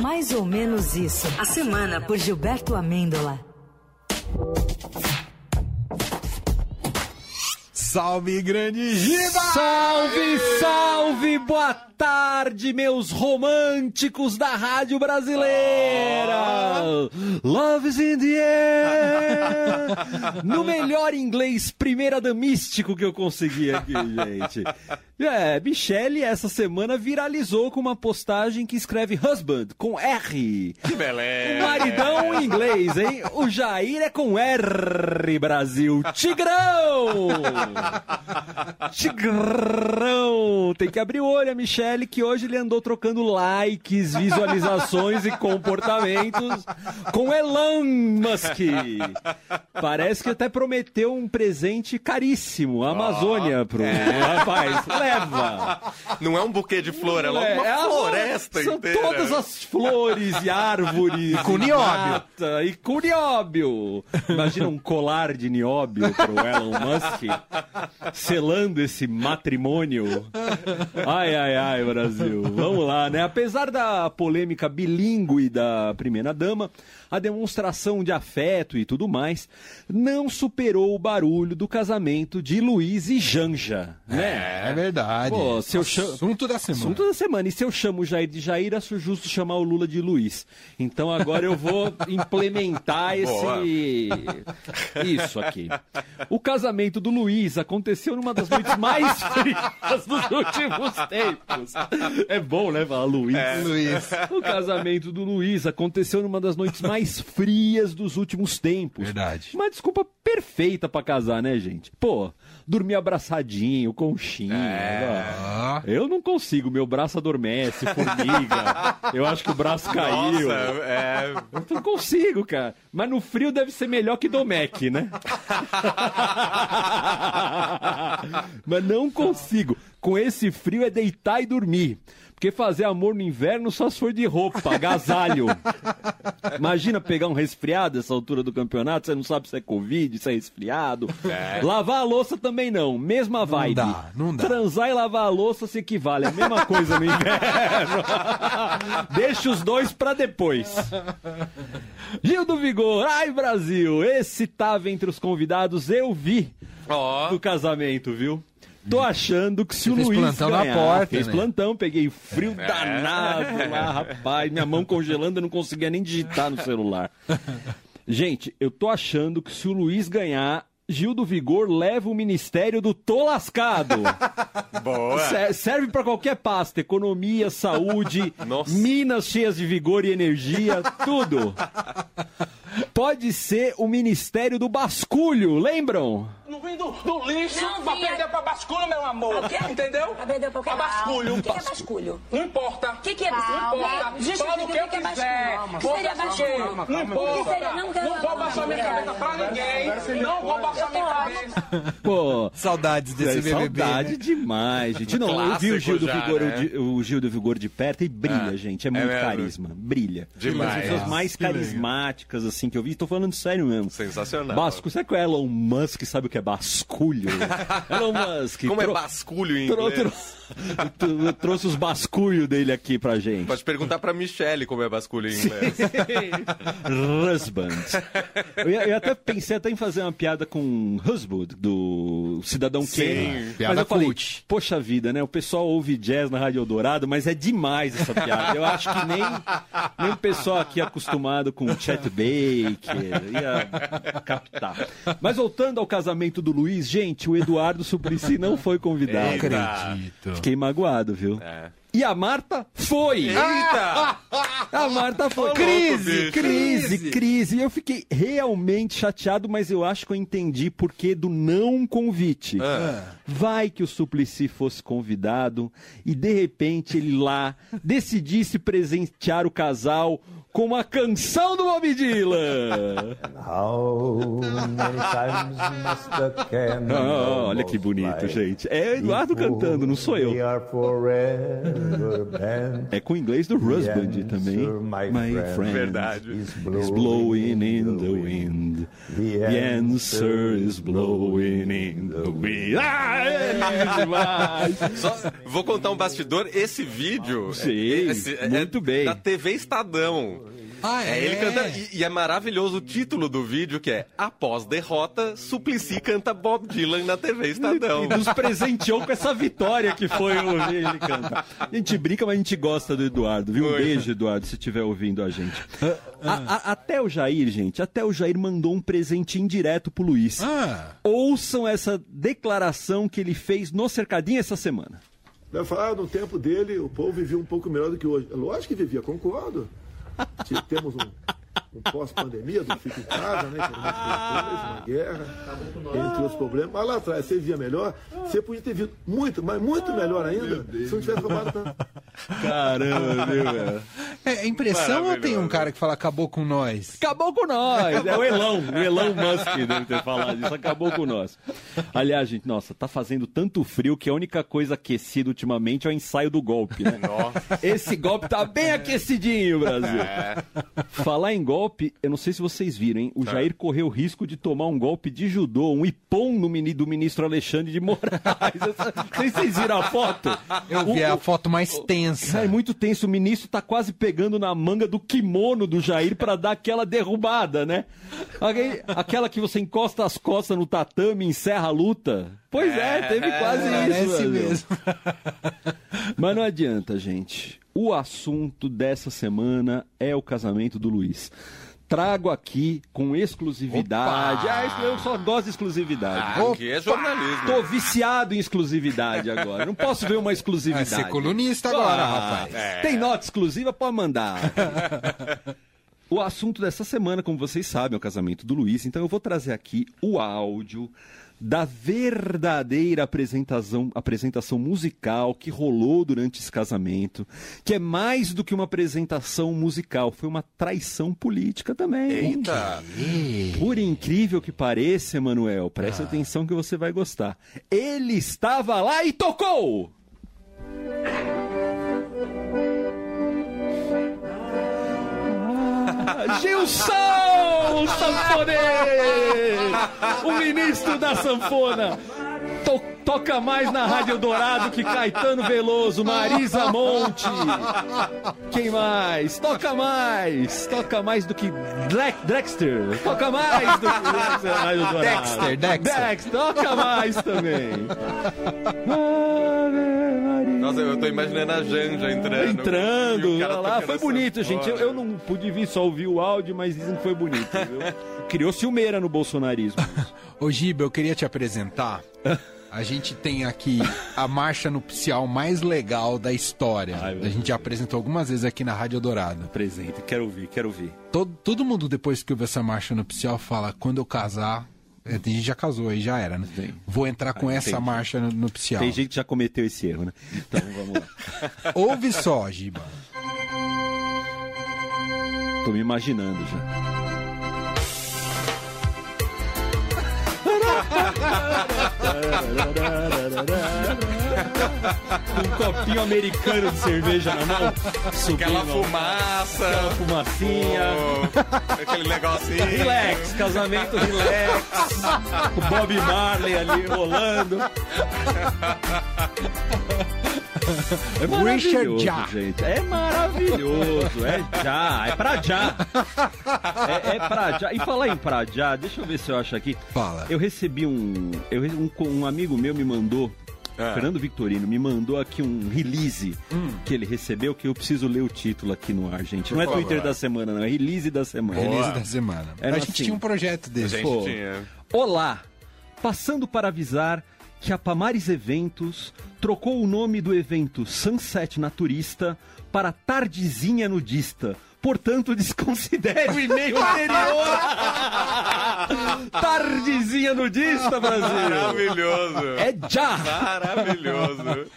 Mais ou menos isso. A semana por Gilberto Amêndola. Salve, grande Giba! Salve, salve! Boa tarde, meus românticos da Rádio Brasileira! Love is in the air! No melhor inglês primeira damístico que eu consegui aqui, gente. É, Michelle essa semana viralizou com uma postagem que escreve husband com R. Que beleza! O maridão em inglês, hein? O Jair é com R, Brasil. Tigrão! Tigrão! Tem que abrir o olho, a Michelle, que hoje ele andou trocando likes, visualizações e comportamentos com Elon Musk. Parece que até prometeu um presente caríssimo, a Amazônia, pro rapaz. Leva! Não é um buquê de flor, é logo É, uma é a- floresta São inteira. todas as flores e árvores. com e nióbio. mata, E com nióbio. Imagina um colar de nióbio pro Elon Musk selando esse matrimônio. Ai, ai, ai, Brasil. Vamos lá, né? Apesar da polêmica bilíngue da primeira-dama, a demonstração de afeto e tudo mais não superou o barulho do casamento de Luiz e Janja, né? É verdade. Pô, se eu chamo- Assunto da semana. Assunto da semana. E se eu chamo o Jair de Jair, acho justo chamar o Lula de Luiz. Então agora eu vou implementar Boa. esse. Isso aqui. O casamento do Luiz aconteceu numa das noites mais frias dos últimos tempos. É bom, né? Falar Luiz. Luiz. O casamento do Luiz aconteceu numa das noites mais frias dos últimos tempos. Verdade. Uma desculpa perfeita pra casar, né, gente? Pô, dormir abraçadinho, conchinha. Ah, Eu não consigo, meu braço adormece, formiga. Eu acho que o braço caiu. Nossa, é... Eu não consigo, cara. Mas no frio deve ser melhor que Domec, né? Mas não consigo. Com esse frio é deitar e dormir. Porque fazer amor no inverno só se for de roupa, agasalho. Imagina pegar um resfriado essa altura do campeonato, você não sabe se é Covid, se é resfriado. Lavar a louça também não, mesma vibe. dá, não dá. Transar e lavar a louça se equivale, a mesma coisa no inverno. Deixa os dois pra depois. Gil do Vigor, ai Brasil, esse tava entre os convidados, eu vi Ó, do casamento, viu? Tô achando que se Você o fez Luiz plantão na ganhar, porta, fez né? plantão, peguei frio danado lá, rapaz, minha mão congelando, eu não conseguia nem digitar no celular. Gente, eu tô achando que se o Luiz ganhar, Gil do Vigor leva o ministério do Tô Lascado. boa. Se- Serve pra qualquer pasta, economia, saúde, Nossa. minas cheias de vigor e energia, tudo. Pode ser o ministério do basculho, lembram? Não vim do, do lixo Não, pra vinha. perder pra basculho, meu amor. O quê? Entendeu? Pra perder pra? Pra basculho. O que é basculho? Não importa. O que, que é Não basculho? importa. Justifica Fala o que eu é quiser. O que Vou seria basculho? Não O que importa. seria? Não, Não não, vou não, baixar não, minha não, cabeça pra não, ninguém. Não vou baixar minha cabeça. Pô, saudades desse é, BBB. saudade demais, gente. Não, eu vi o Gil do já, Vigor, né? o, Gil do Vigor de perto e brilha, É. gente. É É muito carisma, brilha. Demais. Uma das pessoas mais carismáticas, assim, que eu vi. Tô falando sério mesmo. Sensacional. Basco, será que o Elon Musk sabe o que é basculho? Elon Musk. Como é basculho em inglês? tro- tro- trouxe os basculhos dele aqui pra gente. Pode perguntar pra Michelle como é basculho em inglês. Husband. Eu, ia- eu até pensei até em fazer uma piada com husband do Cidadão Kane. Mas eu falei, cult. poxa vida, né? O pessoal ouve jazz na Rádio Eldorado, mas é demais essa piada. Eu acho que nem, nem o pessoal aqui acostumado com Chet Baker ia captar. Mas voltando ao casamento do Luiz, gente, o Eduardo Suplicy não foi convidado. Eita. Acredito. Fiquei magoado, viu? É. E a Marta foi! Eita! A Marta foi. Crise, crise, crise. Eu fiquei realmente chateado, mas eu acho que eu entendi porquê do não convite. Vai que o Suplicy fosse convidado e de repente ele lá decidisse presentear o casal com uma canção do Bob Dylan. How many times must the candle Ah, olha que bonito, gente. É o Eduardo cantando, não sou we eu. are forever? É com o inglês do Rusband também. my, my friend, friend, Verdade. is is blowing in the wind. The The answer is blowing in the wind. Ah, é demais. Só vou contar um bastidor. Esse vídeo. Sei, esse- muito bem. Da TV Estadão. Ah, É, ele canta. E, e é maravilhoso o título do vídeo, que é Após derrota, Suplicy canta Bob Dylan na TV Estadão. E nos presenteou com essa vitória que foi ouvir ele cantar. A gente brinca, mas a gente gosta do Eduardo, viu? Um beijo, Eduardo, se estiver ouvindo a gente. A- a- até o Jair, gente, até o Jair mandou um presente indireto pro Luiz. Ah, Ouçam essa declaração que ele fez no Cercadinho essa semana. Vai falar, no tempo dele, o povo vivia um pouco melhor do que hoje. Lógico que vivia, concordo. Temos um, um pós-pandemia do fico em casa, né? uma guerra, entre outros problemas. Mas lá atrás, você vivia melhor, você podia ter vindo muito, mas muito melhor ainda, se não tivesse roubado tanto. Caramba, viu, velho? É impressão ou tem um cara que fala acabou com nós? Acabou com nós. É o Elon, o Elon Musk deve ter falado isso. Acabou com nós. Aliás, gente, nossa, tá fazendo tanto frio que a única coisa aquecida ultimamente é o ensaio do golpe, né? Esse golpe tá bem aquecidinho, Brasil. É. Falar em golpe, eu não sei se vocês viram, hein? O Jair correu o risco de tomar um golpe de judô, um ipom no mini, do ministro Alexandre de Moraes. Não sei se vocês viram a foto. Eu vi O- a foto mais tensa. é muito tenso. O ministro tá quase pegando na manga do kimono do Jair pra dar aquela derrubada, né? Aquela que você encosta as costas no tatame e encerra a luta. Pois é, teve quase isso. Parece Brasil. mesmo. Mas não adianta, gente. O assunto dessa semana é o casamento do Luiz. Trago aqui com exclusividade. Opa! Ah, isso- eu só gosto de exclusividade. Aqui é jornalismo. Tô viciado em exclusividade agora. Não posso ver uma Vai exclusividade. ser colunista agora, Ah, rapaz. Tem nota exclusiva? Pode mandar. o assunto dessa semana, como vocês sabem, é o casamento do Luiz. Então eu vou trazer aqui o áudio da verdadeira apresentação, apresentação musical que rolou durante esse casamento, que é mais do que uma apresentação musical, foi uma traição política também. Eita! Por incrível que pareça, Emanuel, presta atenção que você vai gostar. Ele estava lá e tocou! Ah, Gilson Sanfonês! O ministro da sanfona! To- toca mais na Rádio Dourado que Caetano Veloso, Marisa Monte. Quem mais? Toca mais! Toca mais do que Black Dexter. Toca mais do que Rádio Dourado. Dexter, Dexter. Dexter, toca mais também. Nossa, eu tô imaginando a Janja entrando. E Entrando, o cara olha lá, foi essa bonito, gente. Eu, eu não pude vir, só ouvir o áudio, mas dizem que foi bonito, viu? Criou ciumeira no bolsonarismo. Ô, Giba, eu queria te apresentar. A gente tem aqui a marcha nupcial mais legal da história. Ai, a gente já apresentou algumas vezes aqui na Rádio Dourado. Presente, quero ouvir, quero ouvir. Todo, todo mundo, depois que ouve essa marcha nupcial, fala: quando eu casar. É, Tem gente que já casou aí, já era, né? Sim. Vou entrar com Ah, essa entendi. marcha nu- nupcial. Tem gente que já cometeu esse erro, né? Então vamos lá. Ouve só, Giba. Tô me imaginando já. um copinho americano de cerveja na mão. Subindo, Aquela fumaça. aquela fumacinha. o- Aquele negocinho. Relax, casamento relax. o Bob Marley ali rolando. É maravilhoso, Já. gente. É maravilhoso. É já. É pra já. É, é pra já. E falar em pra já, deixa eu ver se eu acho aqui. Fala. Eu recebi um. Eu, um, um amigo meu me mandou. Ah. Fernando Victorino me mandou aqui um release que ele recebeu, que eu preciso ler o título aqui no ar, gente. Não é Por favor. Twitter da semana, não. É release da semana. Release da semana. Era a gente assim. tinha um projeto A desse. gente Pô. tinha. Olá! Passando para avisar que a Pamares Eventos trocou o nome do evento Sunset Naturista para Tardezinha Nudista. Portanto, desconsidere o e-mail anterior. Tardezinha Nudista, Brasil. Maravilhoso. É já! Maravilhoso.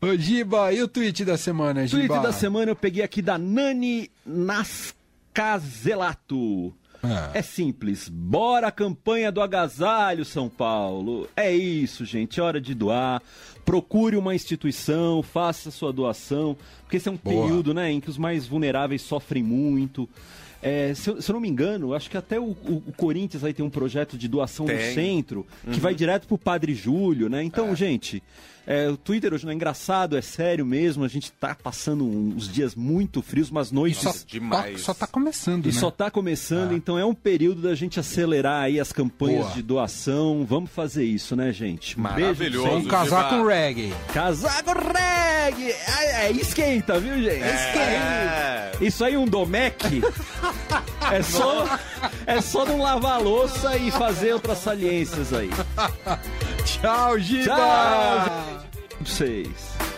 Ô, Giba, e o tweet da semana, Giba? Tweet da semana eu peguei aqui da Nani Nascazelato. Ah. É simples. Bora a campanha do agasalho, São Paulo. É isso, gente. É hora de doar. procure uma instituição, faça sua doação, porque esse é um Boa. período né, em que os mais vulneráveis sofrem muito. É, se, eu, se eu não me engano, acho que até o, o- o Corinthians aí tem um projeto de doação no Tem. centro, que vai direto pro Padre Júlio, né? Então, É. gente, é, o Twitter hoje não é engraçado, é sério mesmo, a gente tá passando uns dias muito frios, umas noites Só, demais. Só, só tá começando, e né? só tá começando, então é um período da gente acelerar aí as campanhas Boa. de doação. Vamos fazer isso, né, gente? Maravilhoso. beijo. Vamos casar com reggae. Casaco reggae! É, é, esquenta, viu, gente? É. Esquenta. Isso aí, um Domec, é só, é só não lavar a louça e fazer outras saliências aí. Tchau, Giba! Tchau, gente. Vocês.